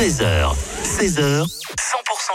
13h, 16h, 100%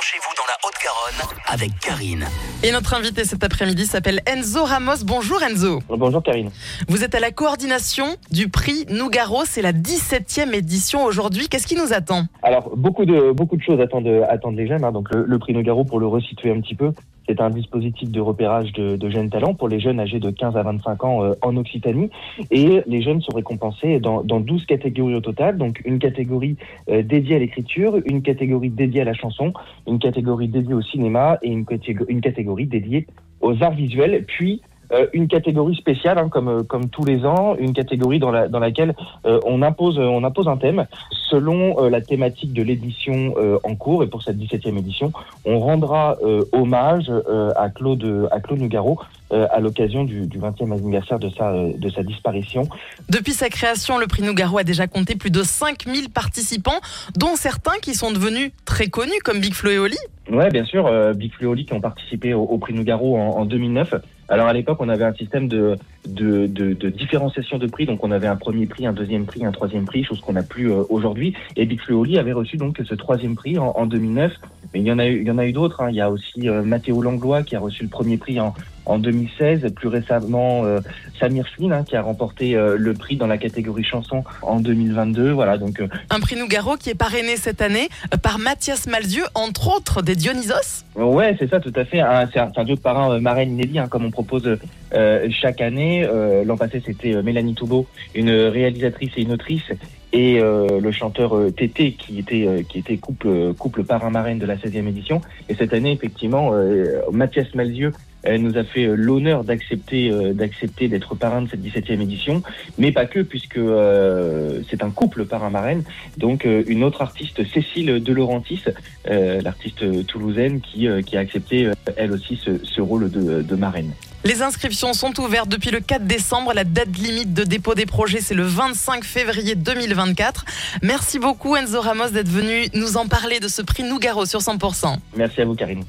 chez vous dans la Haute-Garonne avec Karine. Et notre invité cet après-midi s'appelle Enzo Ramos. Bonjour Enzo. Bonjour Karine. Vous êtes à la coordination du prix Nougaro. C'est la 17e édition aujourd'hui. Qu'est-ce qui nous attend? Alors, beaucoup de, beaucoup de choses attendent, attendent les jeunes. hein. Donc, le, le prix Nogaro, pour le resituer un petit peu, c'est un dispositif de repérage de, jeunes talents pour les jeunes âgés de 15 à 25 ans euh, en Occitanie. Et les jeunes sont récompensés dans, dans 12 catégories au total. Donc, une catégorie euh, dédiée à l'écriture, une catégorie dédiée à la chanson, une catégorie dédiée au cinéma et une, une catégorie dédiée aux arts visuels. Puis, euh, une catégorie spéciale, hein, comme, euh, comme tous les ans, une catégorie dans, la, dans laquelle euh, on, impose, on impose un thème selon euh, la thématique de l'édition euh, en cours. Et pour cette 17e édition, on rendra euh, hommage euh, à Claude, à Claude Nougaro euh, à l'occasion du, du 20e anniversaire de sa, euh, de sa disparition. Depuis sa création, le prix Nougaro a déjà compté plus de 5000 participants, dont certains qui sont devenus très connus, comme Big Flo et Oli. Ouais, bien sûr, euh, Big Flo et Oli qui ont participé au, au prix Nougaro en, en 2009. Alors à l'époque, on avait un système de, de, de, de différenciation de prix, donc on avait un premier prix, un deuxième prix, un troisième prix, chose qu'on n'a plus euh, aujourd'hui. Et Big Oli avait reçu donc ce troisième prix en, en 2009. Mais il y en a eu, il y en a eu d'autres. hein. Il y a aussi euh, Mathéo Langlois qui a reçu le premier prix en, en 2016. Plus récemment, euh, Samir Swin hein, qui a remporté euh, le prix dans la catégorie chanson en 2022. Voilà, donc euh, Un prix Nougaro qui est parrainé cette année par Mathias Malzieu, entre autres des Dionysos. Ouais, c'est ça, tout à fait. Un- C'est un, un duo de parrain marraine inédit, hein, comme on propose chaque année. L'an passé, c'était Mélanie Toubeau, une réalisatrice et une autrice, et euh, le chanteur euh, Tété, qui était euh, qui était couple couple parrain marraine de la 16e édition. Et cette année, effectivement, Mathias Malzieu euh, nous a fait euh, l'honneur d'accepter euh, d'accepter d'être parrain de cette 17e édition, mais pas que, puisque euh, c'est un couple parrain marraine. Donc une autre artiste, Cécile De Laurentiis, euh, l'artiste toulousaine qui, qui a accepté elle aussi ce, ce rôle de, de marraine. Les inscriptions sont ouvertes depuis le 4 décembre. La date limite de dépôt des projets, c'est le 25 février 2024. Merci beaucoup Enzo Ramos d'être venu nous en parler de ce prix Nougaro sur 100%. Merci à vous Karine.